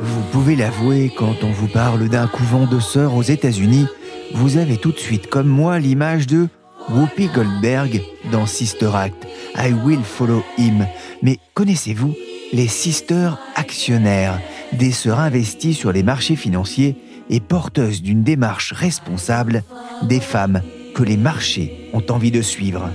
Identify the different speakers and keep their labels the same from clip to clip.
Speaker 1: Vous pouvez l'avouer, quand on vous parle d'un couvent de sœurs aux États-Unis, vous avez tout de suite, comme moi, l'image de Whoopi Goldberg dans Sister Act, I Will Follow Him. Mais connaissez-vous les Sisters actionnaires, des sœurs investies sur les marchés financiers et porteuses d'une démarche responsable, des femmes que les marchés ont envie de suivre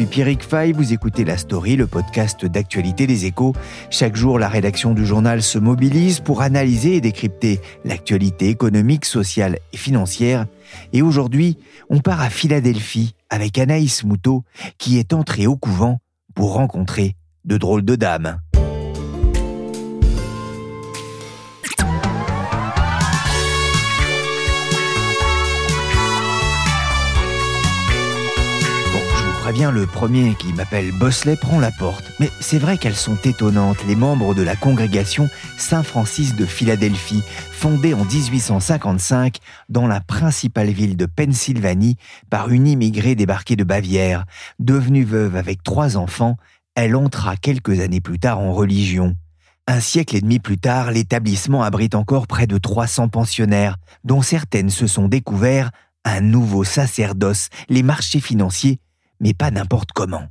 Speaker 1: suis Pierrick Fay, vous écoutez La Story, le podcast d'actualité des échos. Chaque jour, la rédaction du journal se mobilise pour analyser et décrypter l'actualité économique, sociale et financière. Et aujourd'hui, on part à Philadelphie avec Anaïs Moutot, qui est entrée au couvent pour rencontrer de drôles de dames. Préviens, le premier qui m'appelle Bosley prend la porte. Mais c'est vrai qu'elles sont étonnantes, les membres de la congrégation Saint-Francis de Philadelphie, fondée en 1855 dans la principale ville de Pennsylvanie par une immigrée débarquée de Bavière. Devenue veuve avec trois enfants, elle entra quelques années plus tard en religion. Un siècle et demi plus tard, l'établissement abrite encore près de 300 pensionnaires, dont certaines se sont découverts un nouveau sacerdoce, les marchés financiers, mais pas n'importe comment.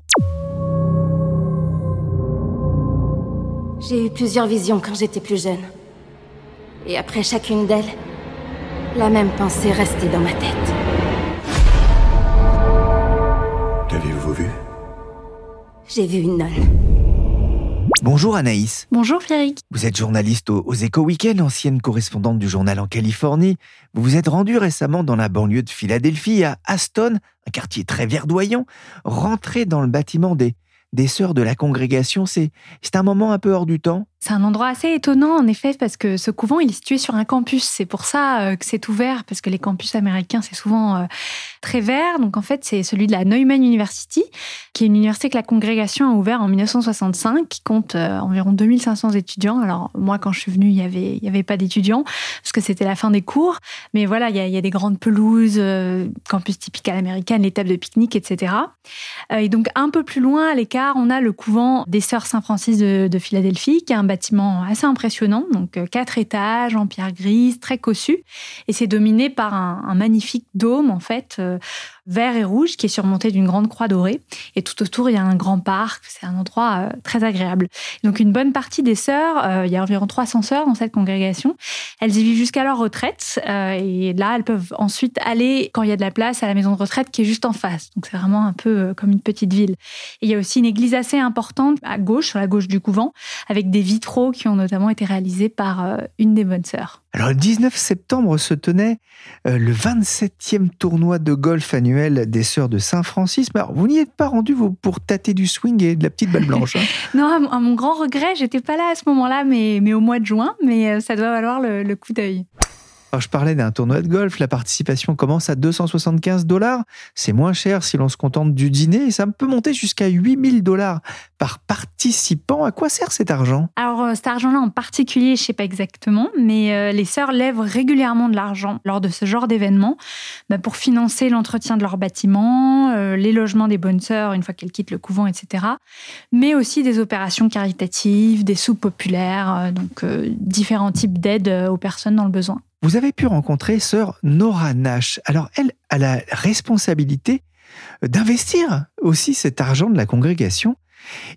Speaker 2: J'ai eu plusieurs visions quand j'étais plus jeune. Et après chacune d'elles, la même pensée restait dans ma tête.
Speaker 3: Qu'avez-vous vu?
Speaker 2: J'ai vu une nonne.
Speaker 1: Bonjour Anaïs.
Speaker 4: Bonjour Pierrick.
Speaker 1: Vous êtes journaliste au- aux Éco Weekend, ancienne correspondante du journal en Californie. Vous vous êtes rendue récemment dans la banlieue de Philadelphie, à Aston, un quartier très verdoyant. Rentré dans le bâtiment des, des sœurs de la congrégation, c'est un moment un peu hors du temps.
Speaker 4: C'est un endroit assez étonnant en effet parce que ce couvent il est situé sur un campus. C'est pour ça euh, que c'est ouvert parce que les campus américains c'est souvent euh, très vert. Donc en fait c'est celui de la Neumann University qui est une université que la congrégation a ouvert en 1965 qui compte euh, environ 2500 étudiants. Alors moi quand je suis venue il y avait y avait pas d'étudiants parce que c'était la fin des cours. Mais voilà il y a, des grandes pelouses, campus typique à l'américaine, les tables de pique-nique etc. Et donc un peu plus loin à l'écart on a le couvent des sœurs Saint-Francis de, de Philadelphie qui est un bâtiment assez impressionnant, donc euh, quatre étages en pierre grise, très cossu, et c'est dominé par un, un magnifique dôme en fait euh, vert et rouge qui est surmonté d'une grande croix dorée. Et tout autour il y a un grand parc, c'est un endroit euh, très agréable. Donc une bonne partie des sœurs, euh, il y a environ 300 sœurs dans cette congrégation, elles y vivent jusqu'à leur retraite euh, et là elles peuvent ensuite aller quand il y a de la place à la maison de retraite qui est juste en face. Donc c'est vraiment un peu comme une petite ville. Et il y a aussi une église assez importante à gauche, sur la gauche du couvent, avec des vitraux qui ont notamment été réalisés par une des bonnes sœurs.
Speaker 1: Alors le 19 septembre se tenait euh, le 27e tournoi de golf annuel des sœurs de Saint-Francis. Vous n'y êtes pas rendu vous, pour tâter du swing et de la petite balle blanche. hein
Speaker 4: Non, à mon- à mon grand regret, j'étais pas là à ce moment-là, mais, mais au mois de juin, mais euh, ça doit valoir le, le coup d'œil.
Speaker 1: Alors, je parlais d'un tournoi de golf, la participation commence à 275 dollars. C'est moins cher si l'on se contente du dîner et ça peut monter jusqu'à 8000 dollars par participant. À quoi sert cet argent?
Speaker 4: Alors, euh, cet argent-là en particulier, je sais pas exactement, mais euh, les sœurs lèvent régulièrement de l'argent lors de ce genre d'événement bah, pour financer l'entretien de leurs bâtiments, euh, les logements des bonnes sœurs une fois qu'elles quittent le couvent, etc. Mais aussi des opérations caritatives, des soupes populaires, donc différents types d'aides aux personnes dans le besoin.
Speaker 1: Vous avez pu rencontrer sœur Nora Nash. Alors, elle a la responsabilité d'investir aussi cet argent de la congrégation.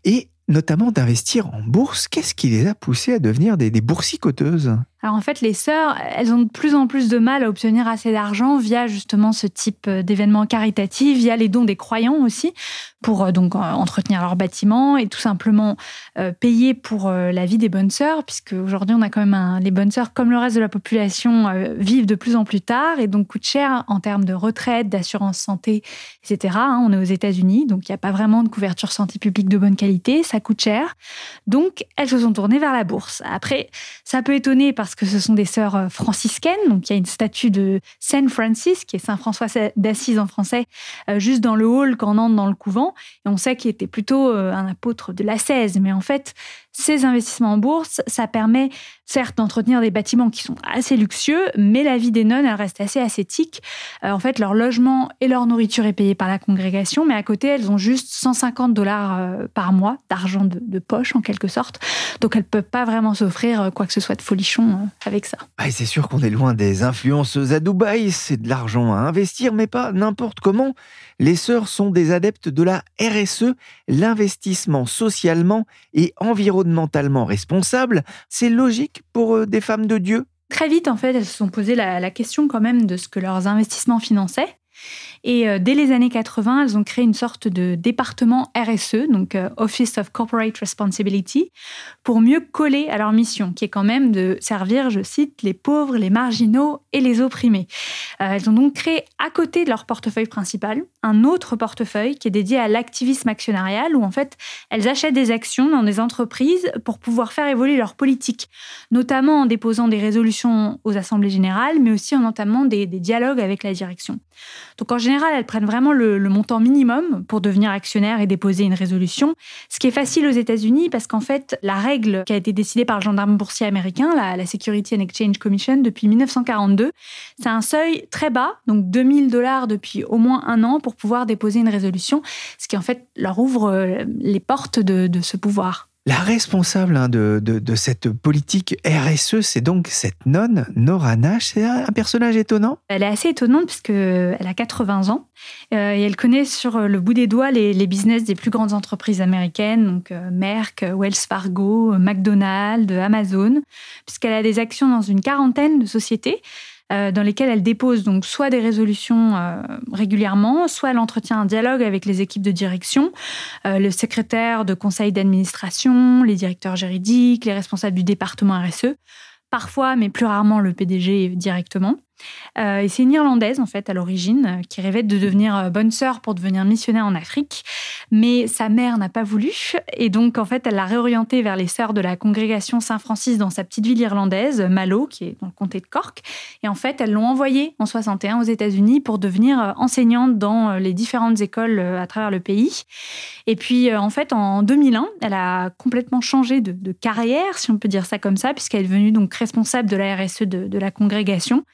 Speaker 1: Et notamment d'investir en bourse. Qu'est-ce qui les a poussées à devenir des, des boursicoteuses?
Speaker 4: Alors en fait, les sœurs, elles ont de plus en plus de mal à obtenir assez d'argent via justement ce type euh, d'événements caritatifs, via les dons des croyants aussi, pour euh, donc entretenir leur bâtiment et tout simplement euh, payer pour la vie des bonnes sœurs, puisque aujourd'hui on a quand même un, les bonnes sœurs, comme le reste de la population, vivent de plus en plus tard et donc coûtent cher en termes de retraite, d'assurance santé, etc. hein. on est aux États-Unis, donc il n'y a pas vraiment de couverture santé publique de bonne qualité, ça coûte cher. Donc elles se sont tournées vers la bourse. Après, ça peut étonner parce que ce sont des sœurs euh, franciscaines, donc il y a une statue de Saint Francis, qui est Saint François d'Assise en français, euh, juste dans le hall quand on entre dans le couvent. Et on sait qu'il était plutôt euh, un apôtre de l'ascèse. Mais en fait, ces investissements en bourse, ça permet certes d'entretenir des bâtiments qui sont assez luxueux, mais la vie des nonnes, elle reste assez ascétique. En fait, leur logement et leur nourriture est payée par la congrégation, mais à côté, elles ont juste 150 dollars par mois d'argent de, poche, en quelque sorte. Donc, elles ne peuvent pas vraiment s'offrir quoi que ce soit de folichon avec ça.
Speaker 1: Ah, c'est sûr qu'on est loin des influenceuses à Dubaï, c'est de l'argent à investir, mais pas n'importe comment. Les sœurs sont des adeptes de la RSE, l'investissement socialement et environnementalement responsable. C'est logique pour euh, des femmes de Dieu?
Speaker 4: Très vite, en fait, elles se sont posé la, la question quand même de ce que leurs investissements finançaient. Et euh, dès les années 80, elles ont créé une sorte de département RSE, donc euh, Office of Corporate Responsibility, pour mieux coller à leur mission, qui est quand même de servir, je cite, les pauvres, les marginaux et les opprimés. Euh, elles ont donc créé, à côté de leur portefeuille principal, un autre portefeuille qui est dédié à l'activisme actionnarial, où en fait, elles achètent des actions dans des entreprises pour pouvoir faire évoluer leur politique, notamment en déposant des résolutions aux assemblées générales, mais aussi en entamant des, dialogues avec la direction. Donc en général, elles prennent vraiment le, le, montant minimum pour devenir actionnaire et déposer une résolution, ce qui est facile aux États-Unis parce qu'en fait, la règle qui a été décidée par le gendarme boursier américain, la, la Security and Exchange Commission, depuis 1942, c'est un seuil très bas, donc 2000 dollars depuis au moins un an pour pouvoir déposer une résolution, ce qui en fait leur ouvre euh, les portes de, de ce pouvoir.
Speaker 1: La responsable hein, de, de, de, cette politique RSE, c'est donc cette nonne, Nora Nash. C'est un personnage étonnant.
Speaker 4: Elle est assez étonnante puisqu'elle a 80 ans euh, et elle connaît sur le bout des doigts les, les, business des plus grandes entreprises américaines, donc euh, Merck, Wells Fargo, McDonald's, Amazon, puisqu'elle a des actions dans une quarantaine de sociétés euh, dans lesquelles elle dépose donc soit des résolutions euh, régulièrement, soit elle entretient un dialogue avec les équipes de direction, euh, le secrétaire de conseil d'administration, les directeurs juridiques, les responsables du département RSE, parfois, mais plus rarement le PDG directement. Euh, c'est une Irlandaise, en fait, à l'origine, euh, qui rêvait de devenir euh, bonne sœur pour devenir missionnaire en Afrique. Mais sa mère n'a pas voulu. Et donc, en fait, elle l'a réorientée vers les sœurs de la congrégation Saint-Francis dans sa petite ville irlandaise, Mallow, qui est dans le comté de Cork. Et en fait, elles l'ont envoyée en 61 aux États-Unis pour devenir enseignante dans les différentes écoles à travers le pays. Et puis, en fait, en 2001, elle a complètement changé de, carrière, si on peut dire ça comme ça, puisqu'elle est devenue donc responsable de la RSE de la congrégation.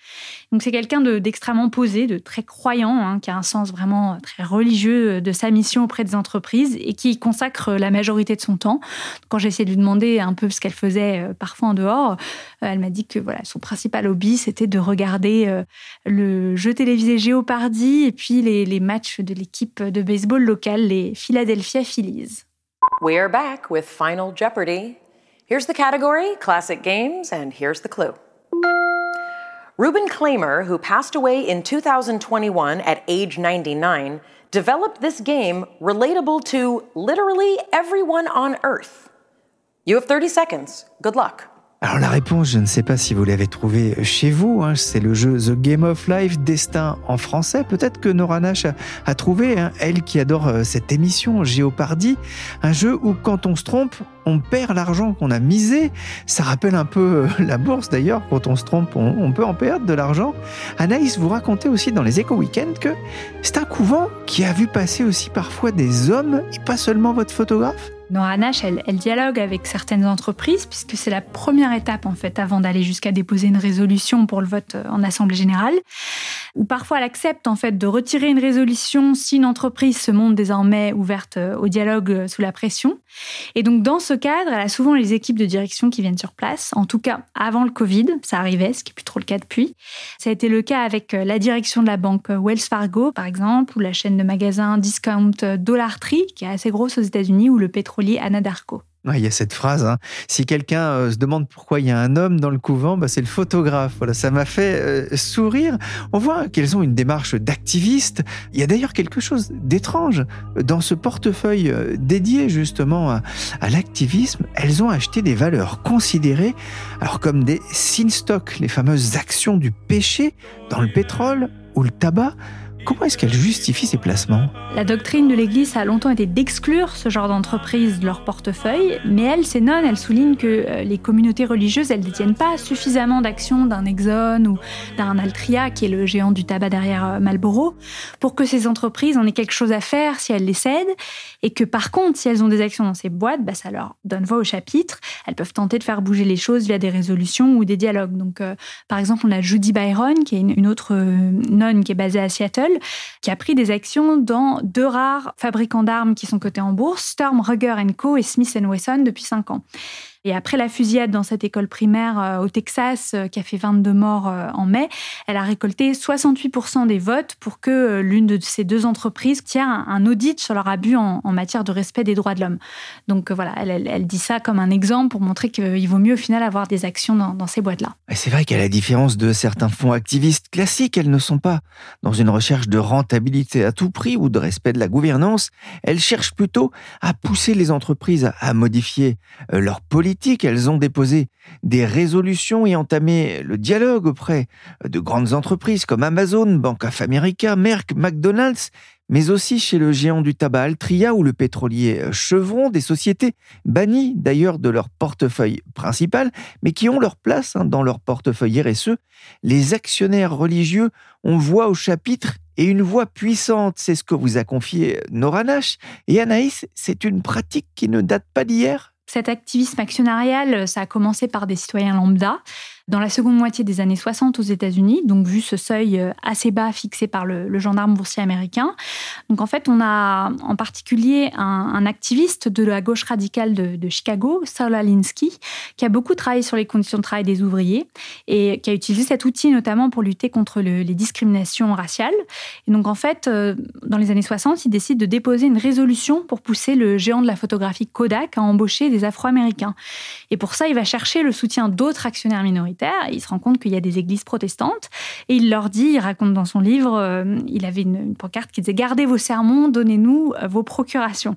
Speaker 4: Donc c'est quelqu'un d'extrêmement posé, de très croyant, hein, qui a un sens vraiment très religieux de sa mission auprès des entreprises et qui consacre la majorité de son temps. Quand j'ai essayé de lui demander un peu ce qu'elle faisait euh, parfois en dehors, euh, elle m'a dit que voilà, son principal hobby, c'était de regarder euh, le jeu télévisé Géopardy et puis les, les matchs de l'équipe de baseball locale, les Philadelphia Phillies.
Speaker 5: We are back with Final Jeopardy. Here's the category, classic games, and here's the clue. Reuben Klamer, who passed away in 2021 at age 99, developed this game relatable to literally everyone on Earth. You have 30 seconds. Good luck.
Speaker 1: Alors la réponse, je ne sais pas si vous l'avez trouvée chez vous, hein, c'est le jeu The Game of Life, Destin en français. Peut-être que Nora Nash a, trouvé, hein, elle qui adore euh, cette émission, Géopardy, un jeu où quand on se trompe, on perd l'argent qu'on a misé. Ça rappelle un peu euh, la bourse d'ailleurs, quand on se trompe, on, peut en perdre de l'argent. Anaïs, vous racontez aussi dans les Éco Weekends que c'est un couvent qui a vu passer aussi parfois des hommes et pas seulement votre photographe?
Speaker 4: Nora Nash, elle, dialogue avec certaines entreprises puisque c'est la première étape en fait avant d'aller jusqu'à déposer une résolution pour le vote en assemblée générale. ou parfois elle accepte en fait de retirer une résolution si une entreprise se montre désormais ouverte euh, au dialogue euh, sous la pression. Et donc dans ce cadre, elle a souvent les équipes de direction qui viennent sur place. En tout cas, avant le Covid, ça arrivait, ce qui n'est plus trop le cas depuis. Ça a été le cas avec euh, la direction de la banque Wells Fargo, par exemple, ou la chaîne de magasins Discount Dollar Tree, qui est assez grosse aux États-Unis, ou le pétrolier Anadarko.
Speaker 1: Ouais, il y a cette phrase. hein. Si quelqu'un euh, se demande pourquoi il y a un homme dans le couvent, bah, c'est le photographe. Voilà, ça m'a fait euh, sourire. On voit qu'elles ont une démarche d'activiste. Il y a d'ailleurs quelque chose d'étrange dans ce portefeuille euh, dédié justement à, à l'activisme. Elles ont acheté des valeurs considérées, alors comme des sin stocks, les fameuses actions du péché dans le pétrole ou le tabac. Comment est-ce qu'elles justifient ces placements
Speaker 4: La doctrine de l'Église a longtemps été d'exclure ce genre d'entreprise de leur portefeuille, mais elle, ces nonnes, elles soulignent que euh, les communautés religieuses, elles détiennent pas suffisamment d'actions d'un Exxon ou d'un Altria, qui est le géant du tabac derrière euh, Marlboro, pour que ces entreprises en aient quelque chose à faire si elles les cèdent, et que par contre, si elles ont des actions dans ces boîtes, bah, ça leur donne voix au chapitre. Elles peuvent tenter de faire bouger les choses via des résolutions ou des dialogues. Donc, euh, par exemple, on a Judy Byron, qui est une, autre nonne qui est basée à Seattle, qui a pris des actions dans deux rares fabricants d'armes qui sont cotés en bourse, Storm Ruger Co et Smith Wesson depuis cinq ans. Et après la fusillade dans cette école primaire euh, au Texas, euh, qui a fait 22 morts euh, en mai, elle a récolté 68% des votes pour que l'une de ces deux entreprises tienne un, audit sur leur abus en, matière de respect des droits de l'homme. Donc voilà, elle, dit ça comme un exemple pour montrer qu'il vaut mieux au final avoir des actions dans, dans ces boîtes-là.
Speaker 1: Et C'est vrai qu'à la différence de certains fonds activistes classiques, elles ne sont pas dans une recherche de rentabilité à tout prix ou de respect de la gouvernance. Elles cherchent plutôt à pousser les entreprises à- modifier leur politique. Elles ont déposé des résolutions et entamé le dialogue auprès de grandes entreprises comme Amazon, Bank of America, Merck, McDonald's, mais aussi chez le géant du tabac Altria ou le pétrolier Chevron, des sociétés bannies d'ailleurs de leur portefeuille principal, mais qui ont leur place hein, dans leur portefeuille RSE. Les actionnaires religieux ont voix au chapitre et une voix puissante. C'est ce que vous a confié Nora Nash. Et Anaïs, c'est une pratique qui ne date pas d'hier?
Speaker 4: Cet activisme actionnarial, ça a commencé par des citoyens lambda dans la seconde moitié des années 60 aux États-Unis, donc vu ce seuil euh, assez bas fixé par le, gendarme boursier américain. Donc en fait, on a en particulier un, activiste de la gauche radicale de, Chicago, Saul Alinsky, qui a beaucoup travaillé sur les conditions de travail des ouvriers et qui a utilisé cet outil notamment pour lutter contre le- les discriminations raciales. Et donc en fait, euh, dans les années 60, il décide de déposer une résolution pour pousser le géant de la photographie Kodak à embaucher des Afro-Américains. Et pour ça, il va chercher le soutien d'autres actionnaires minoritaires. Il se rend compte qu'il y a des églises protestantes et il leur dit, il raconte dans son livre, euh, il avait une, une pancarte qui disait Gardez vos sermons, donnez-nous euh, vos procurations.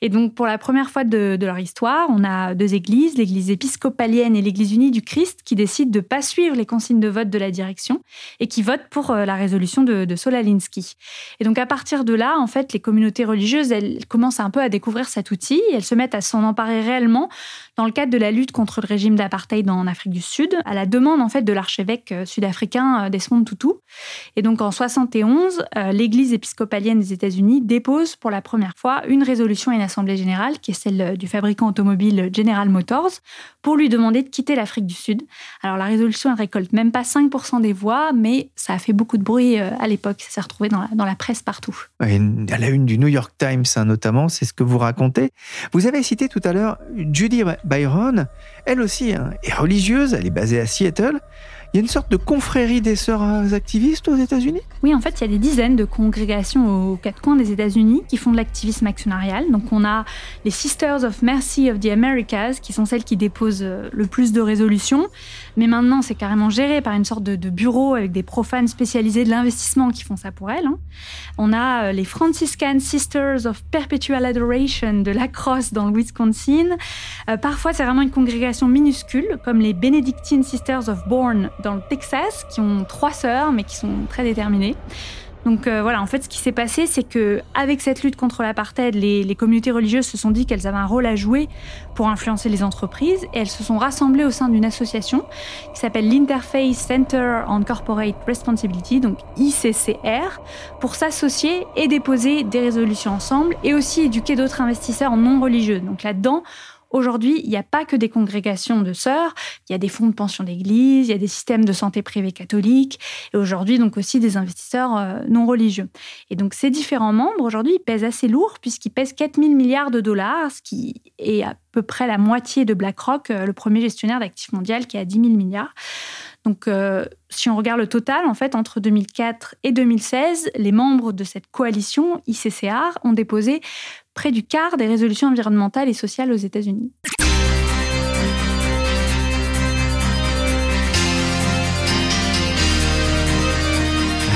Speaker 4: Et donc, pour la première fois de, leur histoire, on a deux églises, l'église épiscopalienne et l'église unie du Christ, qui décident de ne pas suivre les consignes de vote de la direction et qui votent pour euh, la résolution de, de Solalinsky. Et donc, à partir de là, en fait, les communautés religieuses, elles commencent un peu à découvrir cet outil elles se mettent à s'en emparer réellement dans le cadre de la lutte contre le régime d'apartheid en Afrique du Sud, à la demande en fait de l'archevêque euh, sud-africain euh, Desmond Tutu. Et donc en 71, euh, l'Église épiscopalienne des États-Unis dépose pour la première fois une résolution à une assemblée générale, qui est celle du fabricant automobile General Motors, pour lui demander de quitter l'Afrique du Sud. Alors la résolution elle récolte même pas 5% des voix, mais ça a fait beaucoup de bruit à l'époque. Ça s'est retrouvé dans la, presse partout.
Speaker 1: À la une du New York Times, hein, notamment, c'est ce que vous racontez. Vous avez cité tout à l'heure Judy Byron. Elle aussi hein, est religieuse, elle est basée à Seattle. Il y a une sorte de confrérie des sœurs activistes aux États-Unis?
Speaker 4: Oui, en fait, il y a des dizaines de congrégations aux quatre coins des États-Unis qui font de l'activisme actionnarial. Donc, on a les Sisters of Mercy of the Americas, qui sont celles qui déposent euh, le plus de résolutions. Mais maintenant, c'est carrément géré par une sorte de, bureau avec des profanes spécialisés de l'investissement qui font ça pour elles. hein. On a euh, les Franciscan Sisters of Perpetual Adoration de La Crosse dans le Wisconsin. Euh, parfois, c'est vraiment une congrégation minuscule, comme les Benedictine Sisters of Bourne dans le Texas, qui ont trois sœurs, mais qui sont très déterminées. Donc euh, voilà, en fait, ce qui s'est passé, c'est que avec cette lutte contre l'apartheid, les, les communautés religieuses se sont dit qu'elles avaient un rôle à jouer pour influencer les entreprises, et elles se sont rassemblées au sein d'une association qui s'appelle l'Interface Center on Corporate Responsibility, donc ICCR, pour s'associer et déposer des résolutions ensemble, et aussi éduquer d'autres investisseurs non religieux. Donc là-dedans, Aujourd'hui, il n'y a pas que des congrégations de sœurs, il y a des fonds de pension d'église, il y a des systèmes de santé privés catholiques, et aujourd'hui donc aussi des investisseurs euh, non religieux. Et donc ces différents membres, aujourd'hui, pèsent assez lourd puisqu'ils pèsent 4 000 milliards de dollars, ce qui est à peu près la moitié de BlackRock, euh, le premier gestionnaire d'actifs mondial qui est à 10 000 milliards. Donc, euh, si on regarde le total, en fait, entre 2004 et 2016, les membres de cette coalition ICCR ont déposé près du quart des résolutions environnementales et sociales aux États-Unis.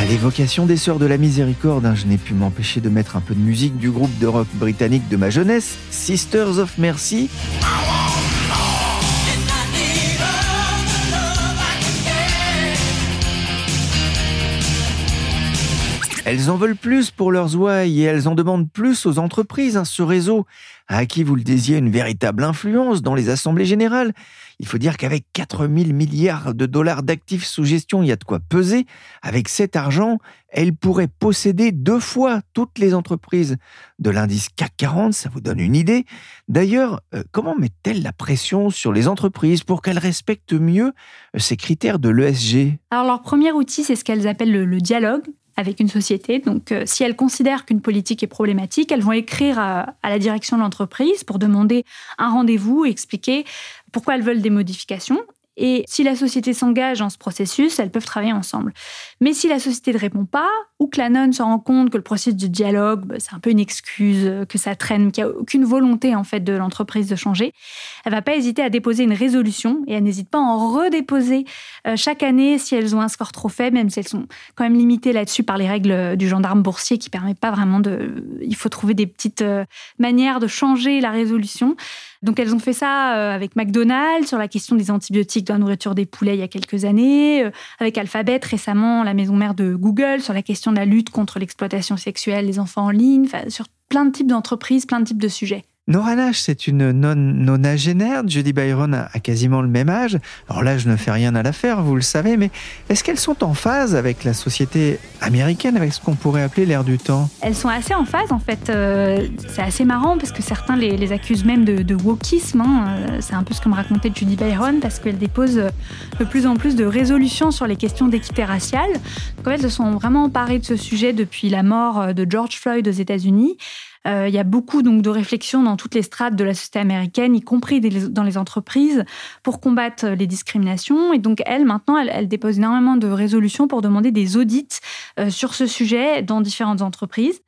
Speaker 1: L'évocation des Sœurs de la Miséricorde, hein, je n'ai pu m'empêcher de mettre un peu de musique du groupe de rock britannique de ma jeunesse, Sisters of Mercy. Elles en veulent plus pour leurs ouailles et elles en demandent plus aux entreprises. hein. Ce réseau à qui vous le disiez une véritable influence dans les assemblées générales. Il faut dire qu'avec 4 000 milliards de dollars d'actifs sous gestion, il y a de quoi peser. Avec cet argent, elles pourraient posséder deux fois toutes les entreprises de l'indice CAC 40, ça vous donne une idée. D'ailleurs, euh, comment mettent-elles la pression sur les entreprises pour qu'elles respectent mieux euh, ces critères de l'ESG
Speaker 4: Alors, leur premier outil, c'est ce qu'elles appellent le, le dialogue avec une société. Donc, euh, si elles considèrent qu'une politique est problématique, elles vont écrire à, à la direction de l'entreprise pour demander un rendez-vous et expliquer pourquoi elles veulent des modifications. Et si la société s'engage dans ce processus, elles peuvent travailler ensemble. Mais si la société ne répond pas, ou que la nonne se rend compte que le processus de dialogue, bah, c'est un peu une excuse, euh, que ça traîne, qu'il n'y a aucune volonté en fait de l'entreprise de changer, elle va pas hésiter à déposer une résolution et elle n'hésite pas à en redéposer euh, chaque année si elles ont un score trop faible, même si elles sont quand même limitées là-dessus par les règles euh, du gendarme boursier qui permet pas vraiment de. Il faut trouver des petites manières de changer la résolution. Donc elles ont fait ça euh, avec McDonald's sur la question des antibiotiques dans la nourriture des poulets il y a quelques années, euh, avec Alphabet récemment, la maison mère de Google, sur la question de la lutte contre l'exploitation sexuelle des enfants en ligne, sur plein de types d'entreprises, plein de types de sujets.
Speaker 1: Nora Nash, c'est une non nonagénaire. Judy Byron a, quasiment le même âge. Alors là, je ne fais rien à l'affaire, vous le savez, mais est-ce qu'elles sont en phase avec la société américaine, avec ce qu'on pourrait appeler l'ère du temps?
Speaker 4: Elles sont assez en phase en fait. Euh, c'est assez marrant parce que certains les, accusent même de, de wokisme. hein. Euh, C'est un peu ce que me racontait Judy Byron parce qu'elle dépose euh, de plus en plus de résolutions sur les questions d'équité raciale. En fait, elles se sont vraiment emparées de ce sujet depuis la mort de George Floyd aux États-Unis. Euh, il y a beaucoup donc de réflexions dans toutes les strates de la société américaine, y compris dans les entreprises, pour combattre les discriminations. Et donc elle, maintenant, elle, dépose énormément de résolutions pour demander des audits euh, sur ce sujet dans différentes entreprises.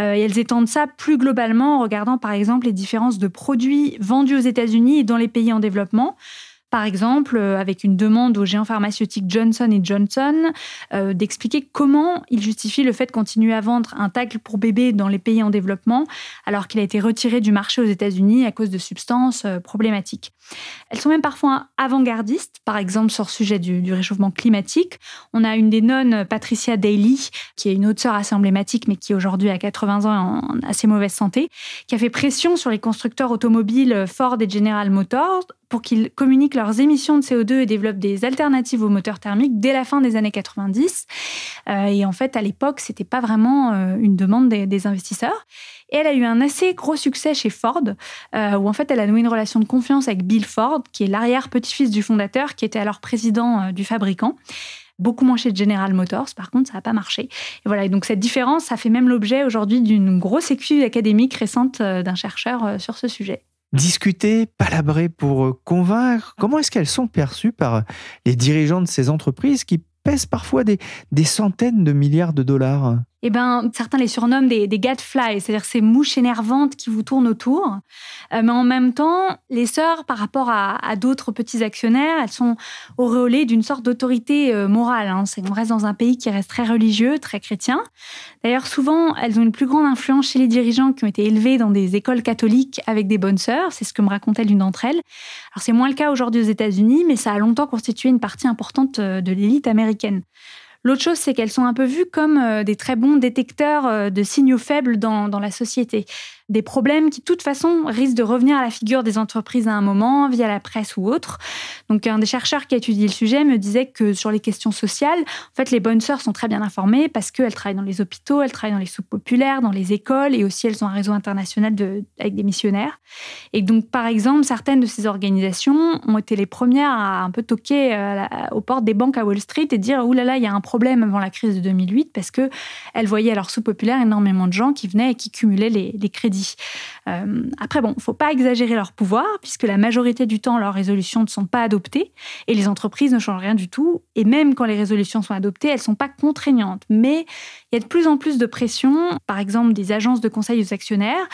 Speaker 4: Euh, et elles étendent ça plus globalement en regardant par exemple les différences de produits vendus aux États-Unis et dans les pays en développement. Par exemple, euh, avec une demande au géant pharmaceutique Johnson Johnson euh, d'expliquer comment il justifie le fait de continuer à vendre un tacle pour bébé dans les pays en développement alors qu'il a été retiré du marché aux États-Unis à cause de substances euh, problématiques. Elles sont même parfois avant-gardistes, par exemple sur le sujet du, réchauffement climatique. On a une des nonnes, Patricia Daly, qui est une autre sœur assez emblématique, mais qui aujourd'hui a 80 ans et en assez mauvaise santé, qui a fait pression sur les constructeurs automobiles Ford et General Motors pour qu'ils communiquent leurs émissions de CO2 et développent des alternatives aux moteurs thermiques dès la fin des années 90. Euh, et en fait, à l'époque, c'était pas vraiment euh, une demande des, investisseurs. Et elle a eu un assez gros succès chez Ford, euh, où en fait, elle a noué une relation de confiance avec Bill Ford, qui est l'arrière-petit-fils du fondateur, qui était alors président du fabricant. Beaucoup moins chez General Motors, par contre, ça n'a pas marché. Et voilà, et donc cette différence, ça fait même l'objet aujourd'hui d'une grosse étude académique récente d'un chercheur sur ce sujet.
Speaker 1: Discuter, palabrer pour euh, convaincre, comment est-ce qu'elles sont perçues par euh, les dirigeants de ces entreprises qui pèsent parfois des, des centaines de milliards de dollars?
Speaker 4: Eh ben, certains les surnomment des, gadflies, c'est-à-dire ces mouches énervantes qui vous tournent autour. Euh, mais en même temps, les sœurs, par rapport à, d'autres petits actionnaires, elles sont auréolées d'une sorte d'autorité euh, morale. hein. Qu'on reste dans un pays qui reste très religieux, très chrétien. D'ailleurs, souvent, elles ont une plus grande influence chez les dirigeants qui ont été élevés dans des écoles catholiques avec des bonnes sœurs. C'est ce que me racontait l'une d'entre elles. Alors, c'est moins le cas aujourd'hui aux États-Unis, mais ça a longtemps constitué une partie importante euh, de l'élite américaine. L'autre chose, c'est qu'elles sont un peu vues comme euh, des très bons détecteurs euh, de signaux faibles dans, dans la société des problèmes qui, de toute façon, risquent de revenir à la figure des entreprises à un moment, via la presse ou autre. Donc, un des chercheurs qui a étudié le sujet me disait que sur les questions sociales, en fait, les bonnes sœurs sont très bien informées parce qu'elles travaillent dans les hôpitaux, elles travaillent dans les soupes populaires, dans les écoles et aussi elles ont un réseau international avec des missionnaires. Et donc, par exemple, certaines de ces organisations ont été les premières à un peu toquer euh, aux portes des banques à Wall Street et dire Ouh là là, il y a un problème avant la crise de 2008 parce qu'elles voyaient à leur sous populaire énormément de gens qui venaient et qui cumulaient les crédits euh, après, bon, faut pas exagérer leur pouvoir, puisque la majorité du temps, leurs résolutions ne sont pas adoptées, et les entreprises ne changent rien du tout. Et même quand les résolutions sont adoptées, elles sont pas contraignantes. Mais il y a de plus en plus de pression, par exemple des agences de conseil aux actionnaires,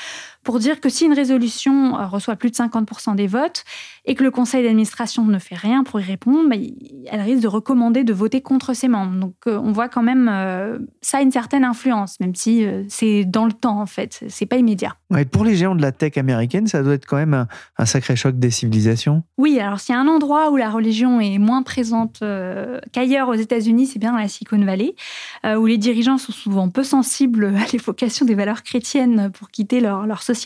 Speaker 4: pour dire que si une résolution euh, reçoit plus de 50% des votes et que le conseil d'administration ne fait rien pour y répondre, bah, elle risque de recommander de voter contre ses membres. Donc euh, on voit quand même euh, ça a une certaine influence, même si c'est dans le temps en fait, c'est pas immédiat.
Speaker 1: Ouais, pour les géants de la tech américaine, ça doit être quand même un, sacré choc des civilisations.
Speaker 4: Oui, alors s'il y a un endroit où la religion est moins présente qu'ailleurs aux États-Unis, c'est bien dans la Silicon Valley, où les dirigeants sont souvent peu sensibles à l'évocation des valeurs chrétiennes pour quitter leur, leur société.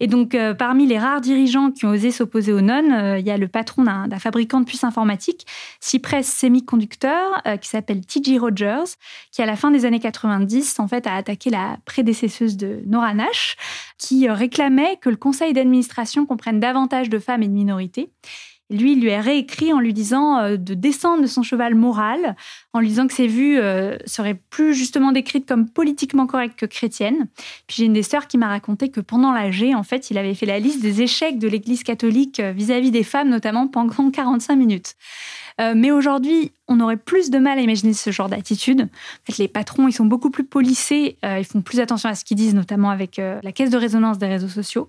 Speaker 4: Et donc, euh, parmi les rares dirigeants qui ont osé s'opposer aux nonnes, euh, il y a le patron d'un fabricant de puces informatiques, Cypress Semiconductor, euh, qui s'appelle T.J. Rogers, qui à la fin des années 90, en fait, a attaqué la prédécesseuse de Nora Nash, qui réclamait que le conseil d'administration comprenne davantage de femmes et de minorités. Lui, il lui a réécrit en lui disant de descendre de son cheval moral, en lui disant que ses vues euh, seraient plus justement décrites comme politiquement correctes que chrétiennes. Puis j'ai une des sœurs qui m'a raconté que pendant l'AG, en fait, il avait fait la liste des échecs de l'Église catholique euh, vis-à-vis des femmes, notamment pendant 45 minutes. Euh, mais aujourd'hui, on aurait plus de mal à imaginer ce genre d'attitude. En fait, les patrons, ils sont beaucoup plus polissés, ils font plus attention à ce qu'ils disent, notamment avec la caisse de résonance des réseaux sociaux.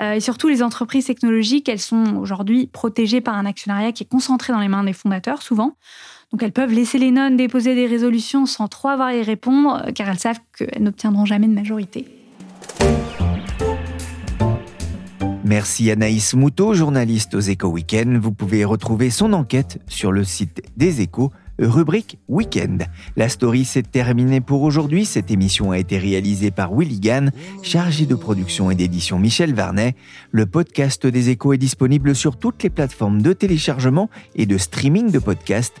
Speaker 4: et surtout, les entreprises technologiques, elles sont aujourd'hui protégées par un actionnariat qui est concentré dans les mains des fondateurs, souvent. Donc elles peuvent laisser les nonnes déposer des résolutions sans trop avoir à y répondre, car elles savent qu'elles n'obtiendront jamais de majorité.
Speaker 1: Merci Anaïs Moutot, journaliste aux Échos Week-end. Vous pouvez retrouver son enquête sur le site des Échos, rubrique Week-end. La story s'est terminée pour aujourd'hui. Cette émission a été réalisée par Willy Gann, chargé de production et d'édition Michel Varnet. Le podcast des Échos est disponible sur toutes les plateformes de téléchargement et de streaming de podcasts.